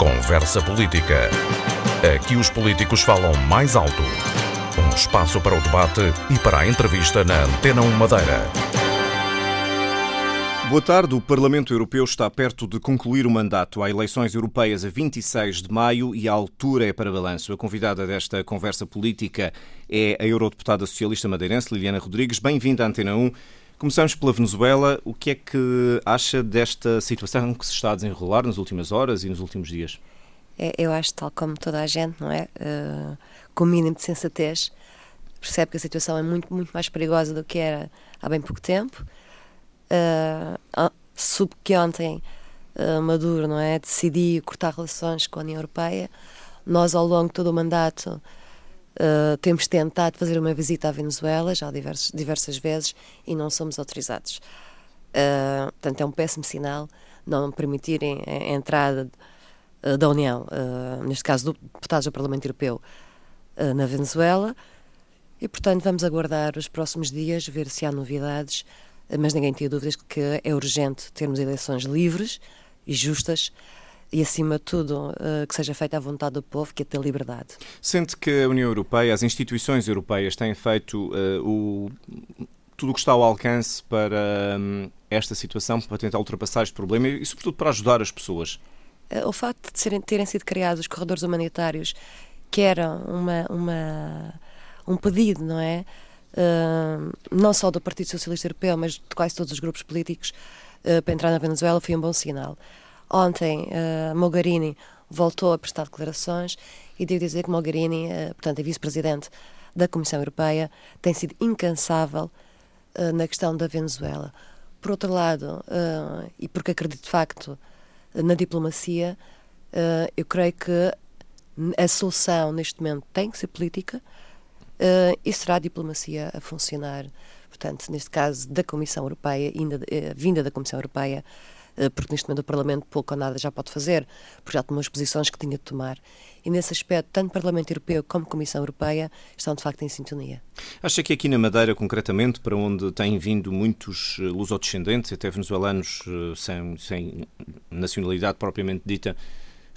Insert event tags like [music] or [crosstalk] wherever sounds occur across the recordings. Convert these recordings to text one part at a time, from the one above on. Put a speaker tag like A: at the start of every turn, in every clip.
A: Conversa Política. Aqui os políticos falam mais alto. Um espaço para o debate e para a entrevista na Antena 1 Madeira.
B: Boa tarde. O Parlamento Europeu está perto de concluir o mandato. Há eleições europeias a 26 de maio e a altura é para balanço. A convidada desta conversa política é a eurodeputada socialista madeirense Liliana Rodrigues. Bem-vinda à Antena 1. Começamos pela Venezuela. O que é que acha desta situação que se está a desenrolar nas últimas horas e nos últimos dias?
C: É, eu acho, tal como toda a gente, não é? Uh, com o mínimo de sensatez, percebe que a situação é muito, muito mais perigosa do que era há bem pouco tempo. Uh, que ontem uh, Maduro, não é? Decidiu cortar relações com a União Europeia. Nós, ao longo de todo o mandato, Uh, temos tentado fazer uma visita à Venezuela já diversos, diversas vezes e não somos autorizados. Uh, portanto, é um péssimo sinal não permitirem a entrada uh, da União, neste caso do deputados do Parlamento Europeu, na Venezuela. E, portanto, vamos aguardar os próximos dias, ver se há novidades, mas ninguém tem dúvidas que é urgente termos eleições livres e justas e, acima de tudo, uh, que seja feita à vontade do povo, que é ter liberdade.
B: Sente que a União Europeia, as instituições europeias têm feito uh, o, tudo o que está ao alcance para um, esta situação, para tentar ultrapassar este problema e, sobretudo, para ajudar as pessoas?
C: Uh, o facto de serem, terem sido criados os corredores humanitários, que era uma, uma, um pedido, não é? não só do Partido Socialista Europeu, mas de quase todos os grupos políticos, para entrar na Venezuela, foi um bom sinal. Ontem, uh, Mogherini voltou a prestar declarações e devo dizer que Mogherini, uh, portanto, a vice-presidente da Comissão Europeia, tem sido incansável uh, na questão da Venezuela. Por outro lado, e porque acredito de facto na diplomacia, eu creio que a solução neste momento tem que ser política e será a diplomacia a funcionar. Portanto, neste caso, da Comissão Europeia, ainda, vinda da Comissão Europeia, porque neste momento o Parlamento pouco ou nada já pode fazer, porque já tomou as posições que tinha de tomar. E nesse aspecto, tanto Parlamento Europeu como Comissão Europeia estão de facto em sintonia.
B: Acha que aqui na Madeira, concretamente, para onde têm vindo muitos eh, lusodescendentes, até venezuelanos eh, sem, sem nacionalidade propriamente dita,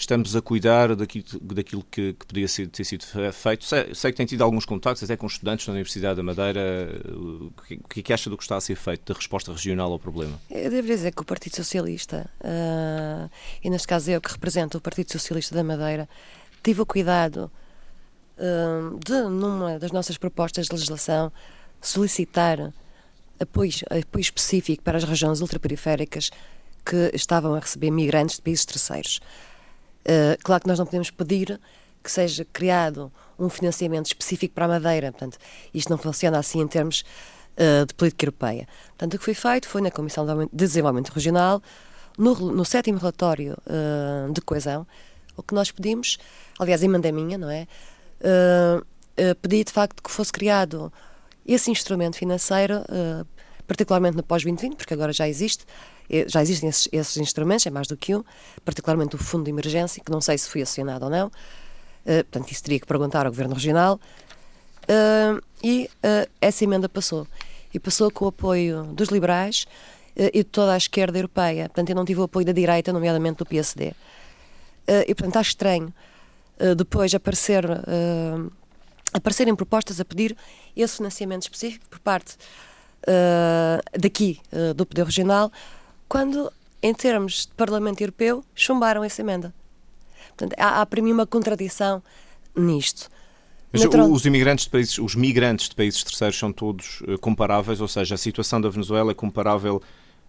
B: estamos a cuidar daquilo, daquilo que, que podia ser, ter sido feito. Sei, sei, que tem tido alguns contactos até com estudantes da Universidade da Madeira. O que, o que é acha do que está a ser feito, da resposta regional ao problema?
C: Eu devo dizer que o Partido Socialista, uh, e neste caso eu que represento o Partido Socialista da Madeira, tive o cuidado uh, de, numa das nossas propostas de legislação, solicitar apoio, apoio específico para as regiões ultraperiféricas que estavam a receber migrantes de países terceiros. Uh, claro que nós não podemos pedir que seja criado um financiamento específico para a Madeira. Portanto, isto não funciona assim em termos uh, de política europeia. Portanto, o que foi feito foi na Comissão de Desenvolvimento Regional, no, no sétimo relatório uh, de coesão, o que nós pedimos, aliás, emenda minha, não é? pedi de facto que fosse criado esse instrumento financeiro, particularmente no pós-2020, porque agora já existe, já existem esses, esses, instrumentos, é mais do que um, particularmente o Fundo de Emergência, que não sei se foi acionado ou não, uh, portanto, isso teria que perguntar ao Governo Regional, uh, e uh, essa emenda passou. E passou com o apoio dos liberais e de toda a esquerda europeia. Portanto, eu não tive o apoio da direita, nomeadamente do PSD. e, portanto, acho estranho depois aparecer, aparecerem propostas a pedir esse financiamento específico por parte daqui, do Poder Regional, quando, em termos de Parlamento Europeu, chumbaram essa emenda. Portanto, há, há para mim uma contradição nisto.
B: Mas Natural... os imigrantes de países, os migrantes de países terceiros são todos uh, comparáveis, ou seja, a situação da Venezuela é comparável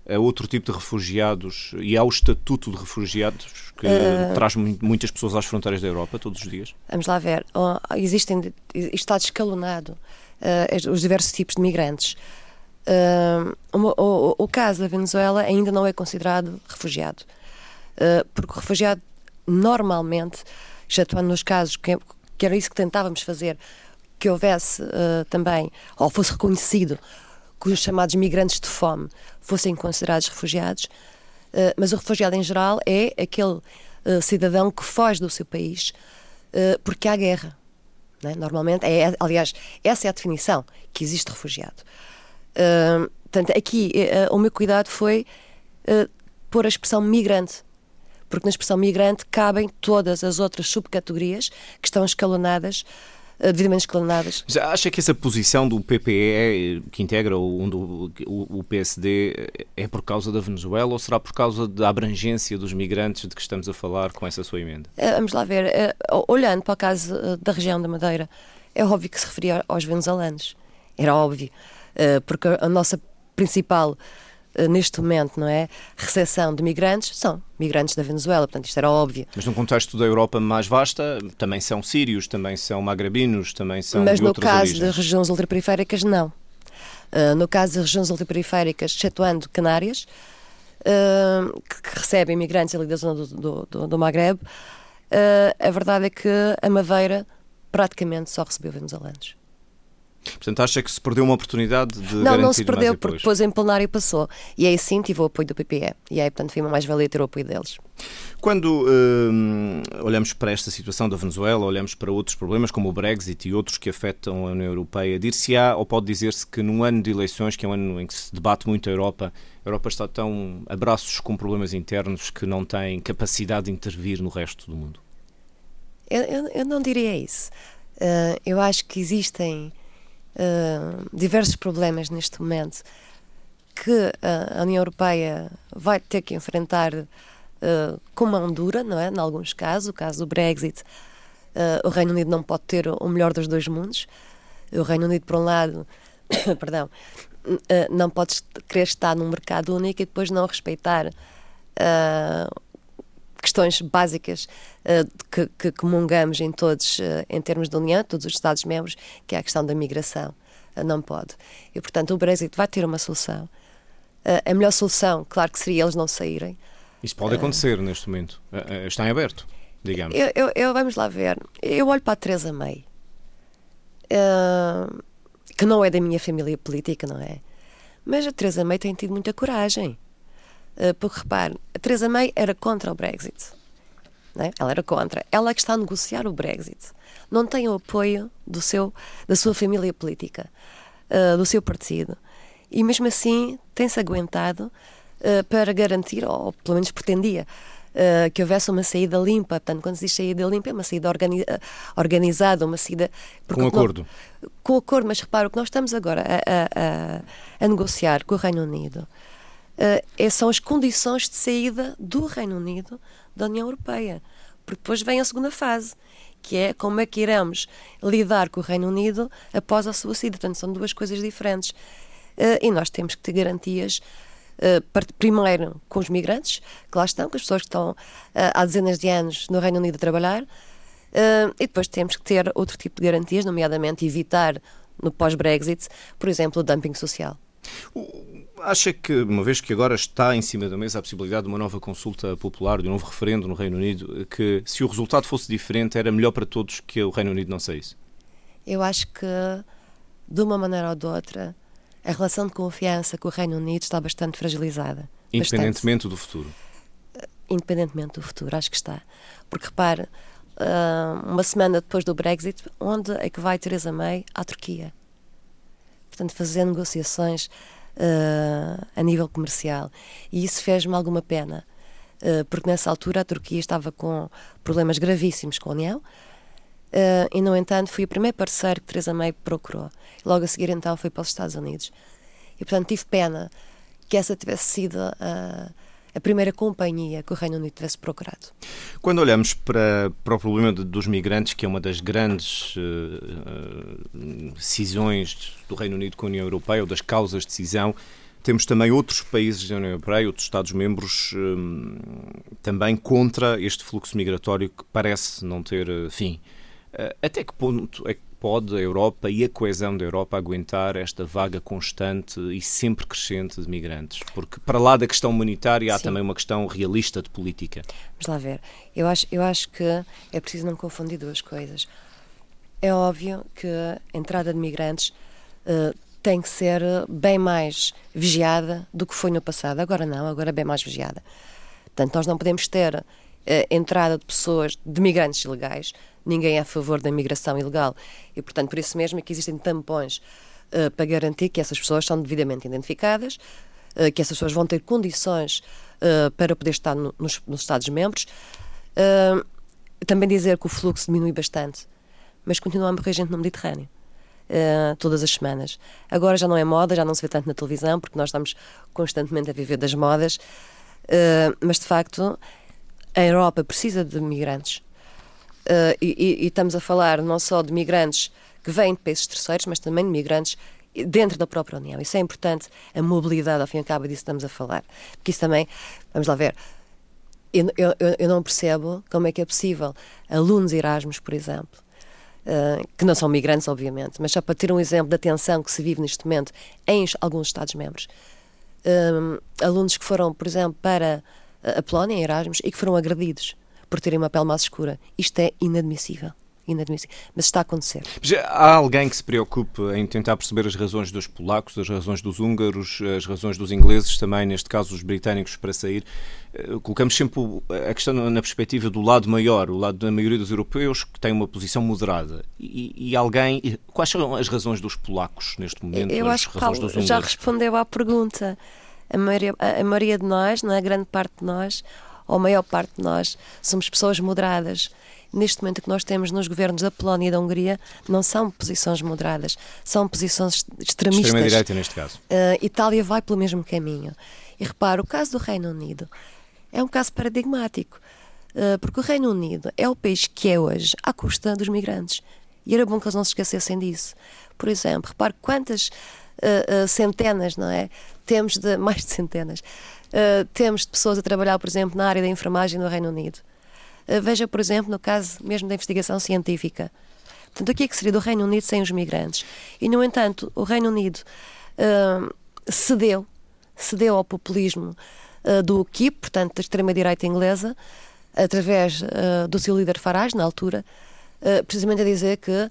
B: a outro tipo de refugiados e ao estatuto de refugiados que uh... traz muitas pessoas às fronteiras da Europa todos os dias?
C: Vamos lá ver. Oh, existem, está escalonado uh, os diversos tipos de migrantes. Uh, o, o, caso da Venezuela ainda não é considerado refugiado, uh, porque o refugiado normalmente, excetuando nos casos que, que era isso que tentávamos fazer, que houvesse uh, também, ou fosse reconhecido que os chamados migrantes de fome fossem considerados refugiados, mas o refugiado em geral é aquele cidadão que foge do seu país porque há guerra. É? Normalmente, é, aliás, essa é a definição que existe refugiado. Uh, portanto, aqui uh, o meu cuidado foi uh, pôr a expressão migrante, porque na expressão migrante cabem todas as outras subcategorias que estão escalonadas devidamente escalonadas.
B: Já acha que essa posição do PPE, que integra o, o, o, PSD, é por causa da Venezuela ou será por causa da abrangência dos migrantes de que estamos a falar com essa sua emenda?
C: Vamos lá ver. Olhando para o caso da região da Madeira, é óbvio que se referia aos venezuelanos. Era óbvio. Porque a nossa principal eh, neste momento, não é? Recepção de migrantes são migrantes da Venezuela, portanto isto era óbvio.
B: Mas no contexto da Europa mais vasta, também são sírios, também são magrebinos, também são
C: Mas
B: no
C: caso
B: origens.
C: das regiões ultraperiféricas, não. Uh, no caso das regiões ultraperiféricas, excetuando Canárias, uh, que, que, recebem imigrantes ali da zona do, do, do Magreb, uh, a verdade é que a Madeira praticamente só recebeu venezuelanos.
B: Portanto, acha que se perdeu uma oportunidade de
C: Não, não se perdeu, porque depois em plenário passou. E aí sim tive o apoio do PPE. E aí, portanto, foi uma mais-valia ter o apoio deles.
B: Quando hum, olhamos para esta situação da Venezuela, olhamos para outros problemas como o Brexit e outros que afetam a União Europeia, dir-se-á ou pode dizer-se que num ano de eleições, que é um ano em que se debate muito a Europa, a Europa está tão a braços com problemas internos que não tem capacidade de intervir no resto do mundo?
C: Eu, eu, eu não diria isso. Uh, eu acho que existem diversos problemas neste momento que a União Europeia vai ter que enfrentar uh, com mão dura, não é? Em alguns casos, o caso do Brexit, uh, o Reino Unido não pode ter o melhor dos dois mundos. O Reino Unido, por um lado, [coughs] perdão, uh, não pode querer estar num mercado único e depois não respeitar questões básicas uh, que, que, comungamos em todos, uh, em termos de União, todos os Estados-membros, que é a questão da migração. Uh, não pode. E, portanto, o Brexit vai ter uma solução. a melhor solução, claro que seria eles não saírem.
B: Isso pode acontecer neste momento. está em aberto, digamos.
C: Eu, eu, eu, vamos lá ver. Eu olho para a Teresa May, que não é da minha família política, não é? Mas a Teresa May tem tido muita coragem. Eh, porque repare, a Theresa May era contra o Brexit. É? Ela era contra. Ela é que está a negociar o Brexit. Não tem o apoio do seu, da sua família política, uh, do seu partido. E mesmo assim tem-se aguentado uh, para garantir, ou pelo menos pretendia, uh, que houvesse uma saída limpa. Portanto, quando se diz saída limpa, é uma saída organi organizada, uma saída.
B: Com acordo.
C: Não, com acordo, mas repara, o que nós estamos agora a, a, a, a negociar com o Reino Unido uh, são as condições de saída do Reino Unido da União Europeia. Porque depois vem a segunda fase, que é como é que iremos lidar com o Reino Unido após a sua saída. Portanto, são duas coisas diferentes. Uh, e nós temos que ter garantias, uh, primeiro com os migrantes, que lá estão, com as pessoas que estão uh, há dezenas de anos no Reino Unido a trabalhar, e depois temos que ter outro tipo de garantias, nomeadamente evitar, no pós-Brexit, por exemplo, o dumping social.
B: Acha que, uma vez que agora está em cima da mesa a possibilidade de uma nova consulta popular, de um novo referendo no Reino Unido, que se o resultado fosse diferente era melhor para todos que o Reino Unido não saísse?
C: Eu acho que, de uma maneira ou de outra, a relação de confiança com o Reino Unido está bastante fragilizada.
B: Independentemente bastante. do futuro?
C: Independentemente do futuro, acho que está. Porque repare, ah, uma semana depois do Brexit, onde é que vai Theresa May? À Turquia portanto, fazer negociações uh, a nível comercial. E isso fez-me alguma pena, uh, porque nessa altura a Turquia estava com problemas gravíssimos com a União. Uh, e, no entanto, fui o primeiro parceiro que Teresa May procurou. Logo a seguir, então, fui para os Estados Unidos. E, portanto, tive pena que essa tivesse sido a a primeira companhia que o Reino Unido tivesse procurado.
B: Quando olhamos para, para o problema de, dos migrantes, que é uma das grandes uh, decisões do Reino Unido com a União Europeia, ou das causas de decisão, temos também outros países da União Europeia, outros Estados-membros, um, também contra este fluxo migratório que parece não ter fim. Uh, até que ponto é que pode a Europa e a coesão da Europa aguentar esta vaga constante e sempre crescente de migrantes? Porque para lá da questão humanitária há Sim. também uma questão realista de política.
C: Vamos lá ver. Eu acho, eu acho que é preciso não confundir duas coisas. É óbvio que a entrada de migrantes uh, tem que ser bem mais vigiada do que foi no passado. Agora não, agora é bem mais vigiada. Portanto, nós não podemos ter uh, entrada de pessoas, de migrantes ilegais, ninguém é a favor da migração ilegal. E, portanto, por isso mesmo é que existem tampões uh, para garantir que essas pessoas são devidamente identificadas, uh, que essas pessoas vão ter condições para poder estar no, nos, nos Estados-membros. também dizer que o fluxo diminui bastante, mas continua a morrer gente no Mediterrâneo. Uh, todas as semanas. Agora já não é moda, já não se vê tanto na televisão, porque nós estamos constantemente a viver das modas, uh, mas de facto a Europa precisa de migrantes. Uh, e, e, estamos a falar não só de migrantes que vêm de países terceiros, mas também de migrantes dentro da própria União. Isso é importante, a mobilidade, ao fim e ao cabo, disso estamos a falar. Porque isso também, vamos lá ver, eu, eu, eu não percebo como é que é possível alunos Erasmus, por exemplo, uh, que não são migrantes, obviamente, mas só para ter um exemplo da tensão que se vive neste momento em alguns Estados-membros, uh, alunos que foram, por exemplo, para a Polónia, em Erasmus, e que foram agredidos por terem uma pele mais escura. Isto é inadmissível inadmissível. Mas está a acontecer.
B: há alguém que se preocupe em tentar perceber as razões dos polacos, as razões dos húngaros, as razões dos ingleses, também, neste caso, os britânicos, para sair? Eh, colocamos sempre a questão na perspectiva do lado maior, o lado da maioria dos europeus, que tem uma posição moderada. E, e alguém. Quais são as razões dos polacos neste momento?
C: Eu acho que Paulo já respondeu à pergunta. A maioria, a maioria de nós, não é? a grande parte de nós, ou a maior parte de nós, somos pessoas moderadas neste momento que nós temos nos governos da Polónia e da Hungria não são posições moderadas, são posições extremistas.
B: Extrema-direita, neste caso.
C: Uh, Itália vai pelo mesmo caminho. E repara, o caso do Reino Unido é um caso paradigmático, uh, porque o Reino Unido é o país que é hoje à custa dos migrantes. E era bom que eles não se esquecessem disso. Por exemplo, repare quantas uh, centenas, não é? Temos de, [laughs] mais de centenas, temos de pessoas a trabalhar, por exemplo, na área da enfermagem no Reino Unido eh, veja, por exemplo, no caso mesmo da investigação científica. Portanto, o que é que seria do Reino Unido sem os migrantes? E, no entanto, o Reino Unido uh, cedeu, cedeu ao populismo do UKIP, portanto, da extrema-direita inglesa, através do seu líder Farage, na altura, precisamente a dizer que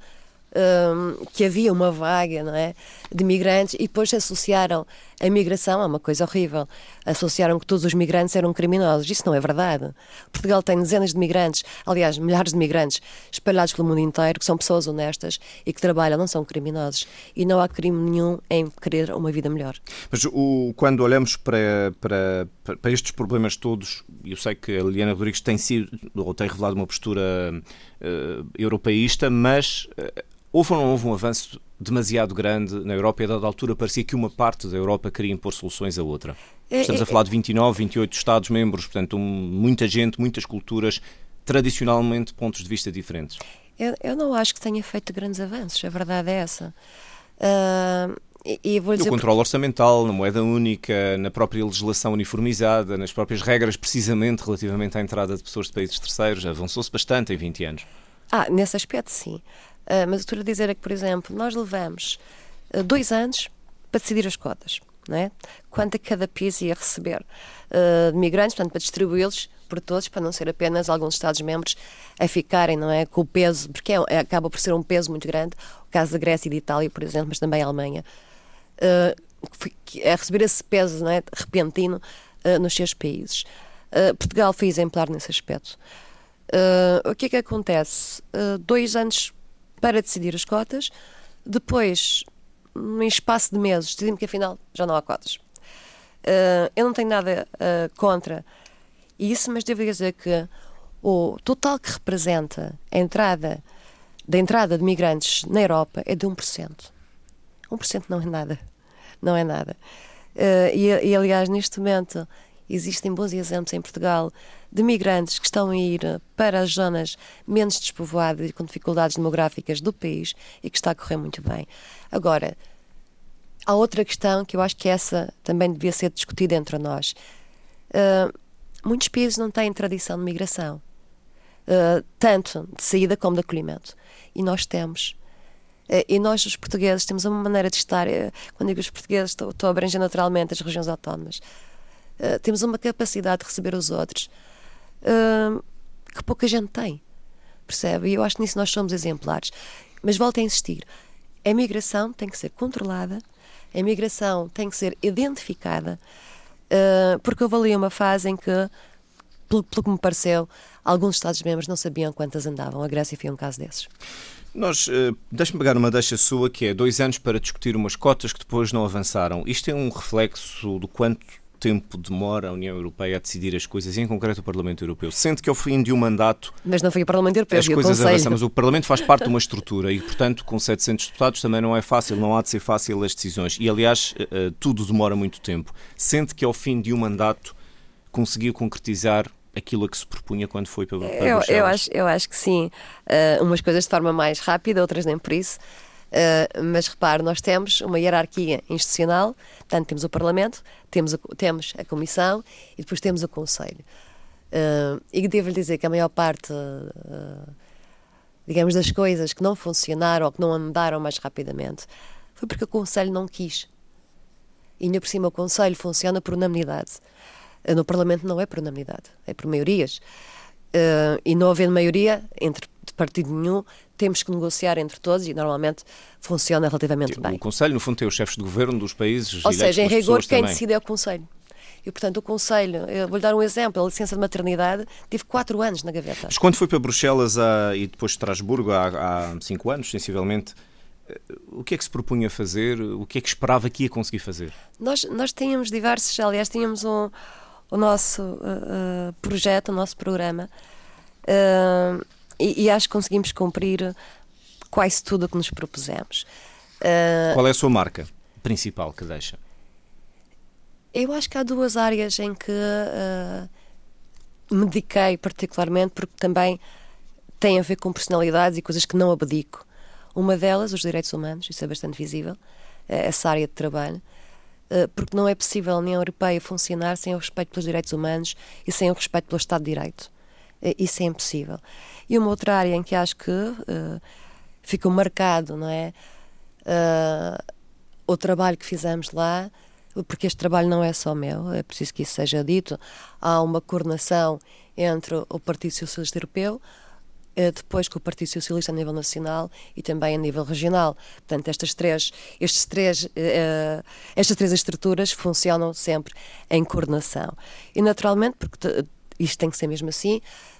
C: um, que havia uma vaga não é, de migrantes e depois associaram a migração a uma coisa horrível. Associaram que todos os migrantes eram criminosos. Isso não é verdade. Portugal tem dezenas de migrantes, aliás, milhares de migrantes espalhados pelo mundo inteiro, que são pessoas honestas e que trabalham, não são criminosos. E não há crime nenhum em querer uma vida melhor.
B: Mas o, quando olhamos para, para, para estes problemas todos, eu sei que a Liliana Rodrigues tem sido ou tem revelado uma postura uh, europeísta, mas uh, Houve ou não houve um avanço demasiado grande na Europa e a dada altura parecia que uma parte da Europa queria impor soluções a outra? É, Estamos a é, falar de 29, 28 Estados-membros, portanto, muita gente, muitas culturas, tradicionalmente pontos de vista diferentes.
C: Eu, eu não acho que tenha feito grandes avanços, a verdade é essa. Uh, e, e vou
B: dizer
C: no
B: controle orçamental, na moeda única, na própria legislação uniformizada, nas próprias regras, precisamente relativamente à entrada de pessoas de países terceiros, avançou-se bastante em 20 anos.
C: Ah, nesse aspecto, sim. Uh, mas o que estou a dizer é que, por exemplo, nós levamos uh, dois anos para decidir as cotas, não é? Quanto a cada país ia receber uh, de migrantes, portanto, para distribuí-los por todos, para não ser apenas alguns Estados-membros a ficarem, não é? Com o peso, porque é, é, acaba por ser um peso muito grande, o caso da Grécia e de Itália, por exemplo, mas também a Alemanha, a receber esse peso, não é? Repentino nos seus países. Portugal foi exemplar nesse aspecto. o que é que acontece? dois anos para decidir as cotas. Depois, num espaço de meses, decidimos que afinal já não há cotas. Uh, eu não tenho nada uh, contra isso, mas devo dizer que o total que representa a entrada da entrada de migrantes na Europa é de 1%. 1% não é nada. Não é nada. Uh, e, e, aliás, neste momento, existem bons exemplos em Portugal de migrantes que estão a ir para as zonas menos despovoadas e com dificuldades demográficas do país e que está a correr muito bem. Agora, há outra questão que eu acho que essa também devia ser discutida entre nós. Uh, muitos países não têm tradição de migração, uh, tanto de saída como de acolhimento. E nós temos. Uh, e nós, os portugueses, temos uma maneira de estar. quando digo os portugueses, estou, estou a abranger naturalmente as regiões autónomas. Temos uma capacidade de receber os outros uh, que pouca gente tem. Percebe? E eu acho que nisso nós somos exemplares. Mas volto a insistir: a migração tem que ser controlada, a migração tem que ser identificada, uh, porque houve ali uma fase em que pelo, pelo que me pareceu, alguns Estados-membros não sabiam quantas andavam. A Grécia foi um caso desses.
B: Nós, uh, deixe-me pegar uma deixa sua, que é dois anos para discutir umas cotas que depois não avançaram. Isto é um reflexo do quanto tempo demora a União Europeia a decidir as coisas, e em concreto o Parlamento Europeu. Sente que ao fim de um mandato.
C: Mas não foi o Parlamento Europeu,
B: as coisas avançam, mas o Parlamento faz parte de uma estrutura e, portanto, com 700 deputados também não é fácil, não há de ser fácil as decisões. E, aliás, uh, tudo demora muito tempo. Sente que ao fim de um mandato conseguiu concretizar aquilo a que se propunha quando foi para, para
C: eu, eu, acho, eu acho que sim. Uh, umas coisas de forma mais rápida, outras nem por isso. Uh, mas repare, nós temos uma hierarquia institucional, portanto, temos o Parlamento, temos a, temos a Comissão e depois temos o Conselho. Uh, e devo-lhe dizer que a maior parte, uh, digamos, das coisas que não funcionaram ou que não andaram mais rapidamente foi porque o Conselho não quis. E ainda por cima o Conselho funciona por unanimidade. No Parlamento não é por unanimidade, é por maiorias. e não havendo maioria entre partido nenhum, temos que negociar entre todos e normalmente funciona relativamente
B: o
C: bem.
B: O Conselho, no fundo, tem os chefes de governo dos países.
C: Ou seja, em rigor, quem também. decide é o Conselho. E, portanto, o Conselho, vou-lhe dar um exemplo, a licença de maternidade tive quatro anos na gaveta.
B: Mas quando foi para Bruxelas há, e depois Estrasburgo, há, há cinco anos, sensivelmente, eh, o que é que se propunha fazer? O que é que esperava que ia conseguir fazer?
C: Nós, nós tínhamos diversos, aliás, tínhamos um, o nosso uh, projeto, o nosso programa, uh, e, e acho que conseguimos cumprir quase tudo o que nos propusemos.
B: Uh, Qual é a sua marca principal que deixa?
C: Eu acho que há duas áreas em que uh, me dediquei particularmente, porque também tem a ver com personalidades e coisas que não abdico. Uma delas, os direitos humanos, isso é bastante visível, eh, essa área de trabalho, uh, porque não é possível a União Europeia funcionar sem o respeito pelos direitos humanos e sem o respeito pelo Estado de Direito. Uh, isso é impossível. E uma outra área em que acho que uh, ficou marcado, não é? Uh, o trabalho que fizemos lá, porque este trabalho não é só meu, é preciso que isso seja dito. Há uma coordenação entre o Partido Socialista Europeu, depois com o Partido Socialista a nível nacional e também a nível regional. Portanto, estas três, estes três, uh, estas três estruturas funcionam sempre em coordenação. E naturalmente, porque isto tem que ser mesmo assim,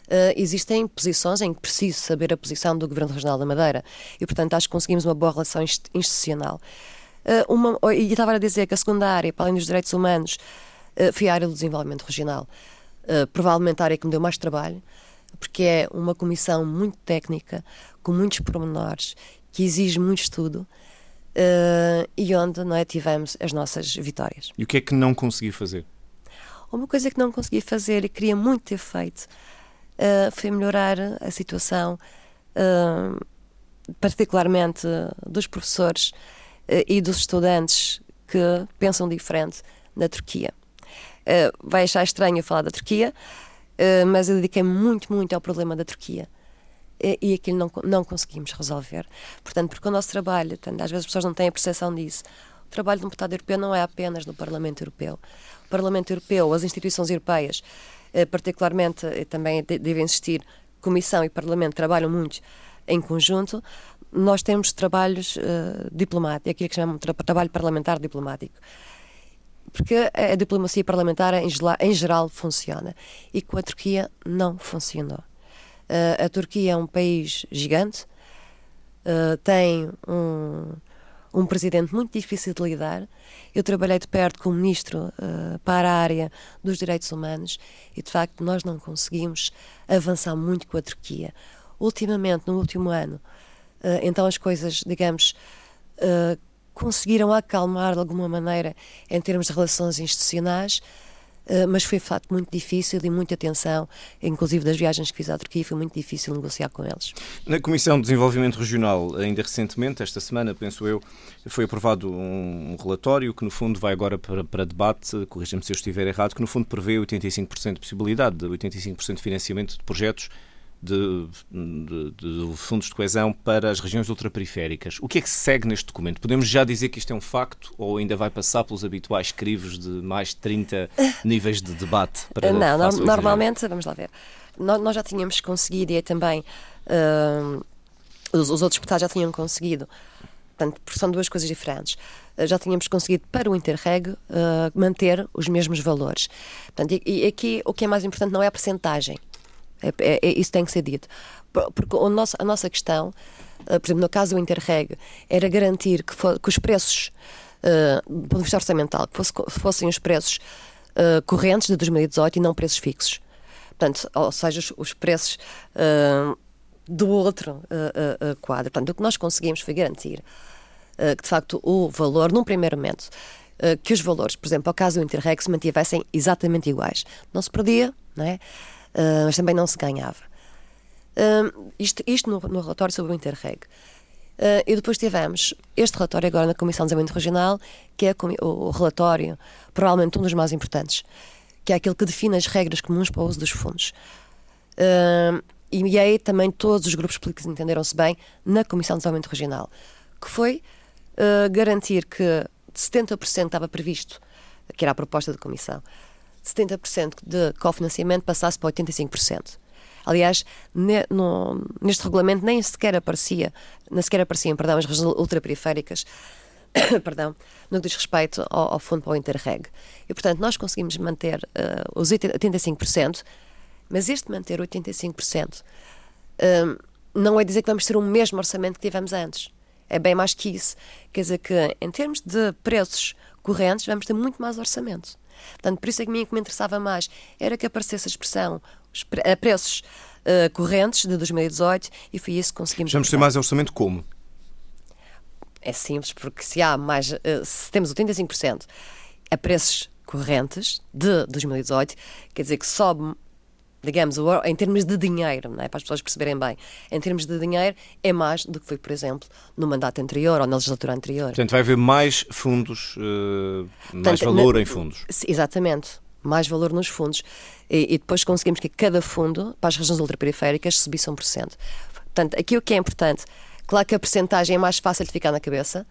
C: uh, existem posições em que preciso saber a posição do Governo Regional da Madeira e, portanto, acho que conseguimos uma boa relação institucional. Uh, uma, e estava a dizer que a segunda área, para além dos direitos humanos, uh, foi a área do desenvolvimento regional. Uh, provavelmente a área que me deu mais trabalho, porque é uma comissão muito técnica, com muitos pormenores, que exige muito estudo e onde não é, tivemos as nossas vitórias.
B: E o que é que não consegui fazer?
C: Uma coisa que não consegui fazer e queria muito ter feito uh, foi melhorar a situação, uh, particularmente dos professores uh, e dos estudantes que pensam diferente na Turquia. vai achar estranho falar da Turquia, mas eu dediquei muito, muito ao problema da Turquia e aquilo não, não conseguimos resolver. Portanto, porque o nosso trabalho, às vezes as pessoas não têm a percepção disso, trabalho de um deputado europeu não é apenas no Parlamento Europeu. O Parlamento Europeu, as instituições europeias, eh, particularmente eh, também deve existir Comissão e Parlamento trabalham muito em conjunto. Nós temos trabalhos uh, diplomáticos, aquilo que chamamos de trabalho parlamentar diplomático. Porque a diplomacia parlamentar em em geral funciona e com a Turquia não funcionou. Uh, a Turquia é um país gigante, uh, tem um, um presidente muito difícil de lidar. Eu trabalhei de perto com o ministro uh, para a área dos direitos humanos e, de facto, nós não conseguimos avançar muito com a Turquia. Ultimamente, no último ano, uh, então as coisas, digamos, uh, conseguiram acalmar de alguma maneira em termos de relações institucionais mas foi de facto muito difícil e muita tensão, inclusive das viagens que fiz à Turquia, foi muito difícil negociar com eles.
B: Na Comissão de Desenvolvimento Regional, ainda recentemente, esta semana, penso eu, foi aprovado um relatório que no fundo vai agora para, para debate, corrija-me se eu estiver errado, que no fundo prevê 85% de possibilidade, de 85% de financiamento de projetos de, de, de, fundos de coesão para as regiões ultraperiféricas. O que é que se segue neste documento? Podemos já dizer que isto é um facto ou ainda vai passar pelos habituais crivos de mais de 30 [laughs] níveis de debate?
C: Para Não, no, normalmente, vamos lá ver, nós, nós, já tínhamos conseguido e também uh, os, os, outros deputados já tinham conseguido Portanto, são duas coisas diferentes. Uh, já tínhamos conseguido para o Interreg uh, manter os mesmos valores. Portanto, e, e, aqui o que é mais importante não é a percentagem. É, é, é, isso tem que ser dito. Porque o nosso, a nossa questão, por exemplo, no caso do Interreg, era garantir que, for, que os preços, do ponto de vista orçamental, que fosse, fossem os preços correntes de 2018 e não preços fixos. Portanto, ou seja, os, os preços uh, do outro uh, uh, quadro. Portanto, o que nós conseguimos foi garantir que, de facto, o valor, num primeiro momento, que os valores, por exemplo, ao caso do Interreg, se mantivessem exatamente iguais. Não se perdia, não é? Mas também não se ganhava. isto isto no, no, relatório sobre o Interreg. e depois tivemos este relatório agora na Comissão de Desenvolvimento Regional, que é o, o relatório, provavelmente um dos mais importantes, que é aquele que define as regras comuns para o uso dos fundos. Uh, e aí também todos os grupos políticos entenderam-se bem na Comissão de Desenvolvimento Regional, que foi uh, garantir que 70% estava previsto, que era a proposta da Comissão, 70% de cofinanciamento passasse para 85%. Aliás, ne, no, neste regulamento nem sequer aparecia, nem sequer apareciam, perdão, as regiões ultraperiféricas [coughs] perdão, no que diz respeito ao, ao, Fundo para o Interreg. E, portanto, nós conseguimos manter uh, os 85%, mas este manter 85% uh, não é dizer que vamos ter o mesmo orçamento que tivemos antes. É bem mais que isso. Quer dizer que, em termos de preços correntes, vamos ter muito mais orçamento. Portanto, por isso é que a mim que me interessava mais era que aparecesse a expressão a preços uh, correntes de 2018 e foi isso que conseguimos.
B: Vamos ter mais orçamento como?
C: é simples, porque se há mais, eh, se temos 85% a preços correntes de 2018, quer dizer que sobe, digamos, em termos de dinheiro, não é? para as pessoas perceberem bem, em termos de dinheiro, é mais do que foi, por exemplo, no mandato anterior ou na legislatura anterior.
B: Portanto, vai haver mais fundos, uh, mais Portanto, valor na, em fundos.
C: Exatamente mais valor nos fundos. E, e, depois conseguimos que cada fundo, para as regiões ultraperiféricas, subisse 1%. Portanto, aqui o que é importante Claro que a percentagem é mais fácil de ficar na cabeça,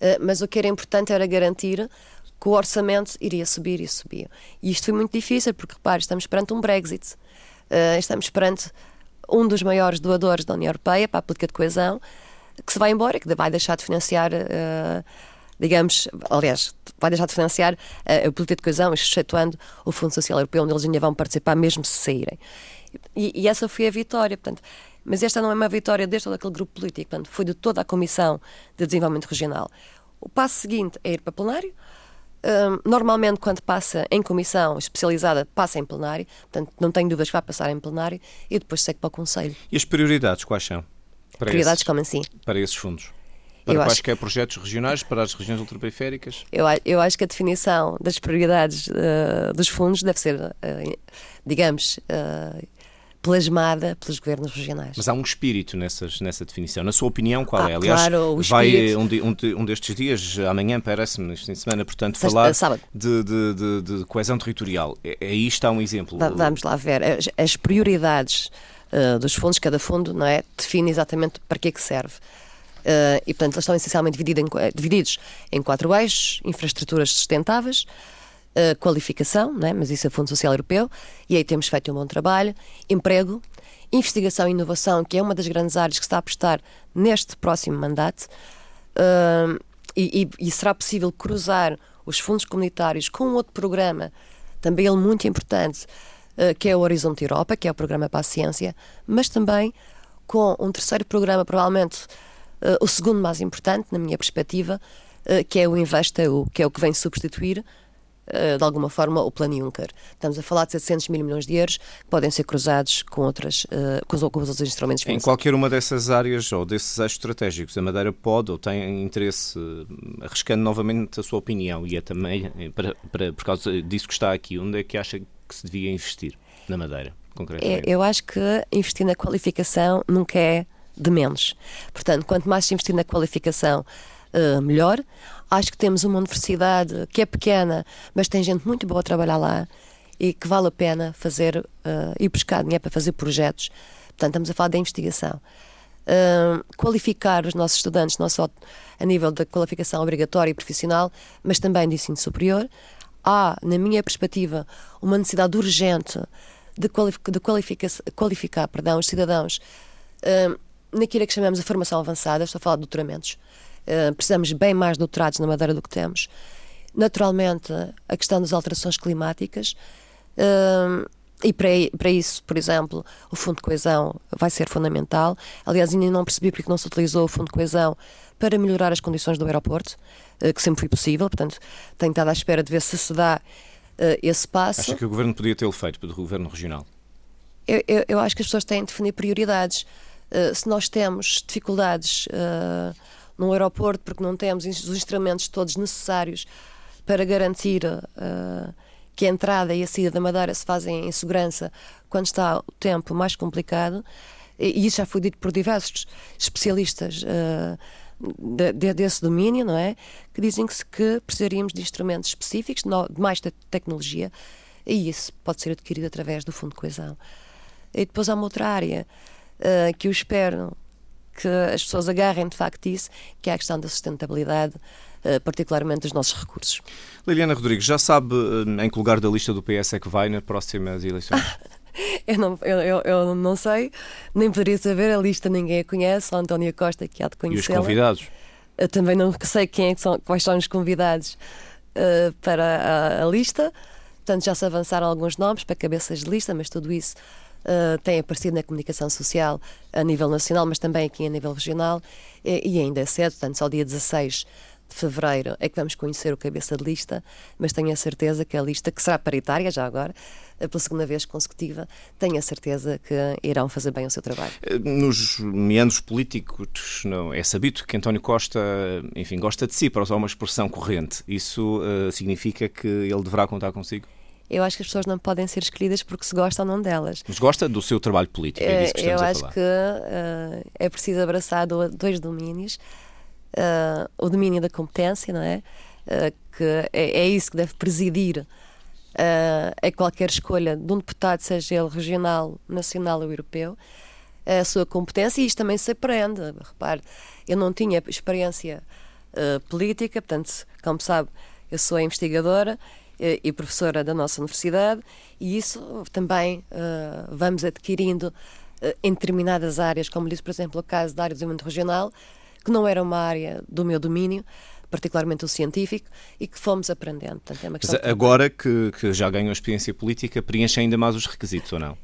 C: eh, mas o que era importante era garantir que o orçamento iria subir e subir. E isto foi muito difícil, porque repare, estamos perante um Brexit. Eh, estamos perante um dos maiores doadores da União Europeia para a política de coesão, que se vai embora, que vai deixar de financiar, eh, digamos, aliás, vai deixar de financiar a política de coesão, excetuando o Fundo Social Europeu, onde eles ainda vão participar, mesmo se saírem. E, e essa foi a vitória. Portanto, mas esta não é uma vitória deste ou daquele grupo político, portanto, foi de toda a Comissão de Desenvolvimento Regional. O passo seguinte é ir para plenário. Um, normalmente, quando passa em comissão especializada, passa em plenário, portanto, não tenho dúvidas que vai passar em plenário e depois segue para o Conselho.
B: E as prioridades quais são?
C: Para prioridades esses, como assim?
B: Para esses fundos? Para eu quaisquer acho... projetos regionais, para as regiões ultraperiféricas?
C: Eu, eu acho que a definição das prioridades uh, dos fundos deve ser, uh, digamos, uh, plasmada pelos governos regionais.
B: Mas há um espírito nessas, nessa definição. Na sua opinião, qual
C: ah,
B: é?
C: Aliás, claro, o
B: vai eh, um, um, um, destes dias, amanhã, parece-me, neste fim de semana, portanto, Sexta, falar de, de, de, de, coesão territorial. É, é, aí está um exemplo.
C: Vamos lá ver. As, as prioridades uh, dos fundos, cada fundo, não é? Define exatamente para que é que serve. Uh, e, portanto, eles estão essencialmente divididos em, divididos em quatro eixos: infraestruturas sustentáveis, qualificação, né? mas isso é Fundo Social Europeu, e aí temos feito um bom trabalho, emprego, investigação e inovação, que é uma das grandes áreas que está a apostar neste próximo mandato, uh, e, e, e, será possível cruzar os fundos comunitários com outro programa, também ele muito importante, uh, que é o Horizonte Europa, que é o programa para a ciência, mas também com um terceiro programa, provavelmente uh, o segundo mais importante, na minha perspectiva, que é o InvestEU, que é o que vem substituir de alguma forma, o plano Juncker. Estamos a falar de 700 mil milhões de euros que podem ser cruzados com, outras, eh, com, os, com os outros instrumentos
B: financeiros. Em qualquer uma dessas áreas ou desses eixos estratégicos, a Madeira pode ou tem interesse, eh, arriscando novamente a sua opinião, e é também para, para, por causa disso que está aqui, onde é que acha que se devia investir na Madeira, concretamente?
C: É, eu acho que investir na qualificação nunca é de menos. Portanto, quanto mais se investir na qualificação, melhor. Acho que temos uma universidade que é pequena, mas tem gente muito boa a trabalhar lá e que vale a pena fazer uh, ir buscar dinheiro para fazer projetos. Portanto, estamos a falar da investigação. Uh, qualificar os nossos estudantes, não só a nível da qualificação obrigatória e profissional, mas também de ensino superior. Há, na minha perspectiva, uma necessidade urgente de, de qualificar perdão, os cidadãos uh, naquilo que chamamos de formação avançada, estou a falar de doutoramentos Uh, precisamos bem mais doutorados na Madeira do que temos. Naturalmente, a questão das alterações climáticas. Uh, e para, para isso, por exemplo, o Fundo de Coesão vai ser fundamental. Aliás, ainda não percebi porque não se utilizou o Fundo de Coesão para melhorar as condições do aeroporto, uh, que sempre foi possível. Portanto, tenho estado à espera de ver se se dá esse passo.
B: Acha que o Governo podia tê-lo feito, do Governo Regional?
C: Eu, eu, eu, acho que as pessoas têm de definir prioridades. se nós temos dificuldades num aeroporto porque não temos os instrumentos todos necessários para garantir uh, que a entrada e a saída da Madeira se fazem em segurança quando está o tempo mais complicado, e, isso já foi dito por diversos especialistas uh, de, de, desse domínio, não é? Que dizem que, que precisaríamos de instrumentos específicos, de mais te tecnologia, e isso pode ser adquirido através do Fundo de Coesão. E depois há uma outra área uh, que eu espero que as pessoas agarrem de facto isso, que é a questão da sustentabilidade, eh, particularmente dos nossos recursos.
B: Liliana Rodrigues, já sabe eh, em que lugar da lista do PS é que vai nas próximas eleições? [laughs]
C: eu, não, eu, eu, não sei, nem poderia saber, a lista ninguém a conhece, o António Costa que há de conhecer.
B: E os convidados?
C: Eu também não sei quem é que são, quais são os convidados uh, para a, a lista. Portanto, já se avançaram alguns nomes para cabeças de lista, mas tudo isso uh, tem aparecido na comunicação social a nível nacional, mas também aqui a nível regional, e, e ainda é cedo, portanto, só dia 16 de fevereiro é que vamos conhecer o cabeça de lista, mas tenho a certeza que a lista, que será paritária já agora, eh, pela segunda vez consecutiva, tenho a certeza que irão fazer bem o seu trabalho.
B: Eh, nos meandros políticos, não, é sabido que António Costa, enfim, gosta de si, para usar uma expressão corrente. Isso uh, significa que ele deverá contar consigo?
C: Eu acho que as pessoas não podem ser escolhidas porque se gostam ou não delas.
B: Mas gosta do seu trabalho político, é disso que estamos
C: falar. Eu acho que uh, é preciso abraçar dois domínios. Uh, o domínio da competência, não é? Uh, que é, é, isso que deve presidir a qualquer escolha de um deputado, seja ele regional, nacional ou europeu, a sua competência, e isto também se aprende. Repare, eu não tinha experiência política, portanto, como sabe, eu sou investigadora e professora da nossa universidade, e isso também uh, vamos adquirindo uh, em determinadas áreas, como disse, por exemplo, o caso da área do desenvolvimento regional, que não era uma área do meu domínio, particularmente o científico, e que fomos aprendendo. Portanto, é uma
B: Mas agora que, que já ganhou experiência política, preenche ainda mais os requisitos ou não?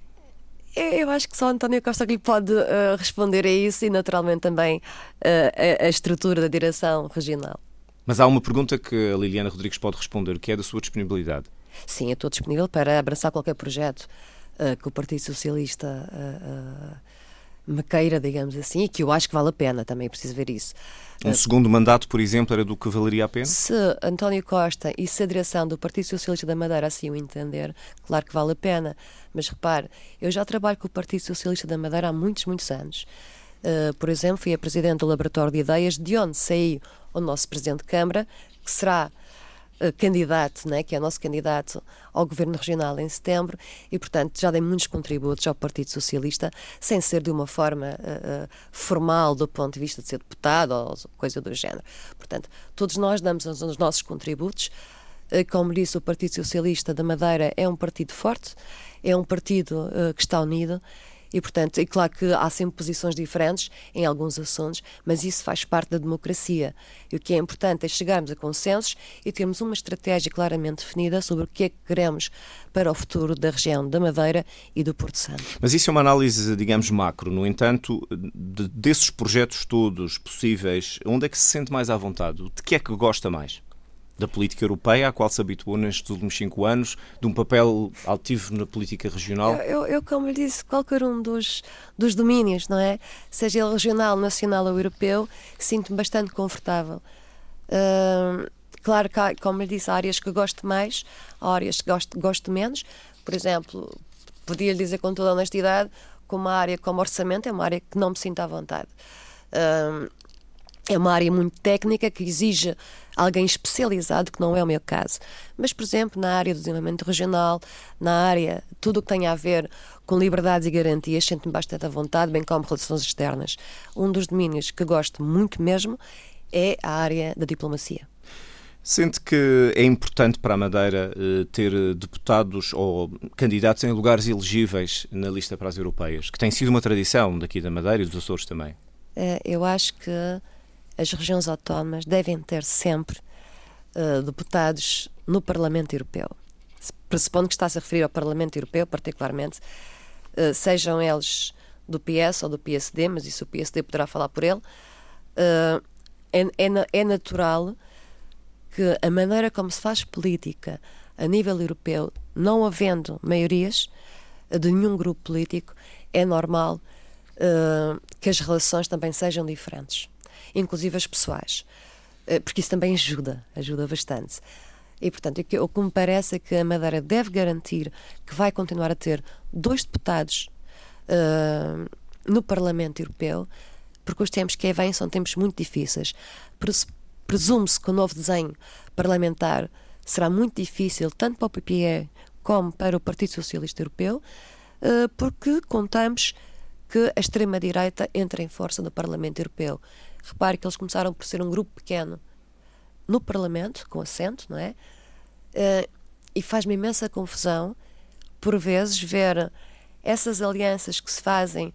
C: Eu acho que só António Costa lhe pode uh, responder a isso e, naturalmente, também uh, a, a, estrutura da direção regional.
B: Mas há uma pergunta que a Liliana Rodrigues pode responder, que é da sua disponibilidade.
C: Sim, eu estou disponível para abraçar qualquer projeto uh, que o Partido Socialista uh, uh, me queira, digamos assim, e que eu acho que vale a pena, também é preciso ver isso.
B: Um segundo mandato, por exemplo, era do que valeria a pena?
C: Se António Costa e se a direção do Partido Socialista da Madeira assim o entender, claro que vale a pena. Mas repare, eu já trabalho com o Partido Socialista da Madeira há muitos, muitos anos. Por exemplo, fui a presidente do Laboratório de Ideias, de onde saiu o nosso presidente de Câmara, que será uh, candidato, né, que é nosso candidato ao governo regional em setembro, e, portanto, já dei muitos contributos ao Partido Socialista, sem ser de uma forma uh, formal do ponto de vista de ser deputado ou coisa do género. Portanto, todos nós damos os, os nossos contributos. Como disse, o Partido Socialista da Madeira é um partido forte, é um partido que está unido e, portanto, é claro que há sempre posições diferentes em alguns assuntos, mas isso faz parte da democracia. E o que é importante é chegarmos a consensos e termos uma estratégia claramente definida sobre o que é que queremos para o futuro da região da Madeira e do Porto Santo.
B: Mas isso é uma análise, digamos, macro. No entanto, de, desses projetos todos possíveis, onde é que se sente mais à vontade? De que é que gosta mais? Da política europeia, à qual se habituou nestes últimos cinco anos, de um papel altivo na política regional?
C: Eu, eu como lhe disse, qualquer um dos, dos domínios, não é? Seja ele regional, nacional ou europeu, sinto-me bastante confortável. Uh, claro que, como lhe disse, há áreas que gosto mais, há áreas que gosto, gosto menos. Por exemplo, podia lhe dizer com toda honestidade que uma área como orçamento é uma área que não me sinto à vontade. Uh, é uma área muito técnica que exige alguém especializado, que não é o meu caso. Mas, por exemplo, na área do desenvolvimento regional, na área, tudo o que tem a ver com liberdades e garantias, sinto-me bastante à vontade, bem como relações externas. Um dos domínios que gosto muito mesmo é a área da diplomacia.
B: Sente que é importante para a Madeira eh, ter deputados ou candidatos em lugares elegíveis na lista para as europeias, que tem sido uma tradição daqui da Madeira e dos Açores também?
C: Eh, eu acho que as regiões autónomas devem ter sempre uh, deputados no Parlamento Europeu. Pressupondo que está-se a referir ao Parlamento Europeu, particularmente, uh, sejam eles do PS ou do PSD, mas isso o PSD poderá falar por ele, uh, é, é, é natural que a maneira como se faz política a nível europeu, não havendo maiorias de nenhum grupo político, é normal uh, que as relações também sejam diferentes, inclusive as pessoais, uh, porque isso também ajuda, ajuda bastante. E, portanto, o que me parece é que a Madeira deve garantir que vai continuar a ter dois deputados uh, no Parlamento Europeu, porque os tempos que aí vêm são tempos muito difíceis. Presume-se que o novo desenho parlamentar será muito difícil, tanto para o PPE como para o Partido Socialista Europeu, uh, porque contamos que a extrema-direita entra em força no Parlamento Europeu. Repare que eles começaram por ser um grupo pequeno no Parlamento, com assento, não é? Uh, e faz-me imensa confusão, por vezes, ver essas alianças que se fazem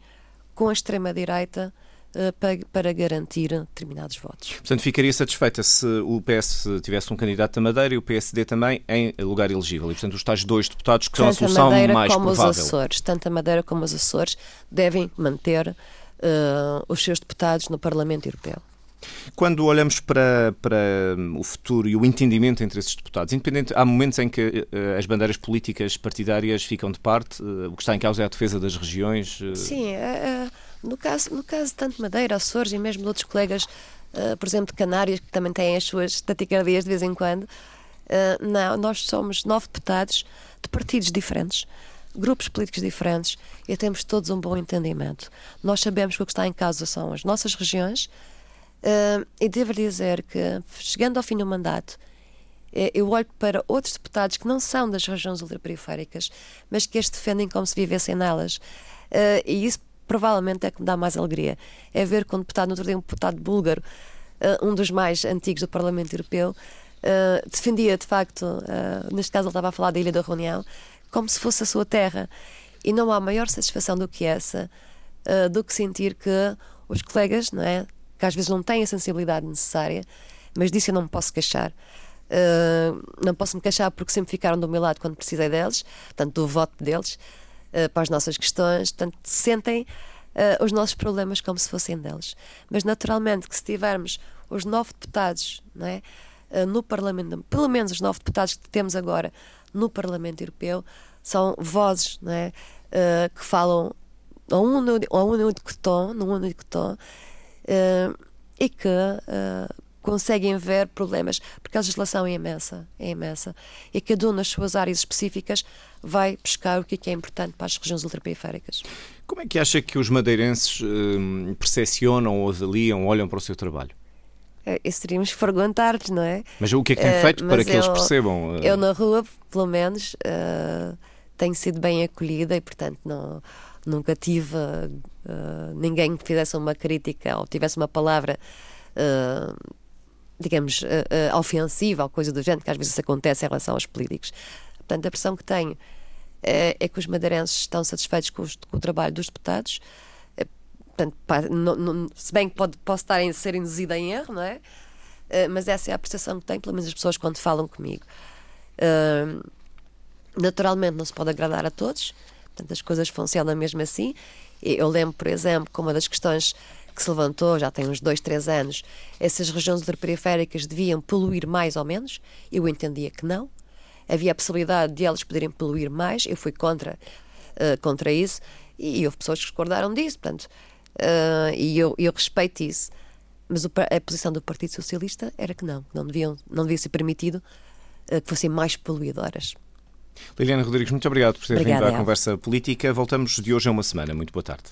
C: com a extrema-direita uh, para, garantir determinados votos.
B: Portanto, ficaria satisfeita se o PS tivesse um candidato da Madeira e o PSD também em lugar elegível. E, portanto, os tais dois deputados que
C: tanto
B: são a solução
C: Madeira
B: mais
C: como
B: provável.
C: Os Açores, tanto a Madeira como os Açores devem manter uh, os seus deputados no Parlamento Europeu.
B: Quando olhamos para, para o futuro e o entendimento entre esses deputados, independente, há momentos em que uh, as bandeiras políticas partidárias ficam de parte, uh, o que está em causa é a defesa das regiões.
C: Uh... Sim, no, caso, no caso tanto Madeira, Açores e mesmo de outros colegas, por exemplo, de Canárias, que também têm as suas taticardias de vez em quando, não, nós somos nove deputados de partidos diferentes grupos políticos diferentes e temos todos um bom entendimento. Nós sabemos que o que está em causa são as nossas regiões Uh, e devo dizer que, chegando ao fim do mandato, eh, eu olho para outros deputados que não são das regiões ultraperiféricas, mas que as defendem como se vivessem nelas. Uh, e isso provavelmente é que me dá mais alegria. É ver que um deputado, no outro dia, um deputado búlgaro, uh, um dos mais antigos do Parlamento Europeu, defendia de facto, neste caso ele estava a falar da Ilha da Reunião, como se fosse a sua terra. E não há maior satisfação do que essa, do que sentir que os colegas, não é? que às vezes não têm a sensibilidade necessária, mas disso eu não me posso queixar. Uh, não posso me queixar porque sempre ficaram do meu lado quando precisei deles, tanto do voto deles, uh, para as nossas questões, tanto sentem uh, os nossos problemas como se fossem deles. Mas naturalmente que se tivermos os nove deputados não é, no Parlamento, pelo menos os nove deputados que temos agora no Parlamento Europeu, são vozes não é, que falam a um, a um único tom, num único tom, uh, e que uh, conseguem ver problemas, porque a legislação é imensa, é imensa, e cada um nas suas áreas específicas vai pescar o que é, que é importante para as regiões ultraperiféricas.
B: Como é que acha que os madeirenses uh, percepcionam avaliam, olham para o seu trabalho?
C: Isso teríamos que perguntar-lhes, não é?
B: Mas o que é que tem feito uh, para que eu, eles percebam?
C: Eu na rua, pelo menos, uh, tenho sido bem acolhida e, portanto, não nunca tive uh, ninguém que fizesse uma crítica ou tivesse uma palavra, digamos, ofensiva ou coisa do género, que às vezes acontece em relação aos políticos. Portanto, a pressão que tenho é, é que os madeirenses estão satisfeitos com, os, com o trabalho dos deputados. Portanto, pá, não, não, se bem que pode, posso estar a ser induzida em erro, não é? mas essa é a percepção que tenho, pelo menos as pessoas quando falam comigo. naturalmente, não se pode agradar a todos, Portanto, as coisas funcionam mesmo assim. Eu lembro, por exemplo, que uma das questões que se levantou, já tem uns dois, três anos, essas regiões ultraperiféricas deviam poluir mais ou menos. Eu entendia que não. Havia a possibilidade de elas poderem poluir mais. Eu fui contra, uh, contra isso e, e houve pessoas que discordaram disso. Portanto, uh, e eu, eu respeito isso. Mas o, a posição do Partido Socialista era que não, não, deviam, não devia ser permitido uh, que fossem mais poluidoras.
B: Liliana Rodrigues, muito obrigado por ter Obrigada, vindo à conversa política. Voltamos de hoje a uma semana. Muito boa tarde.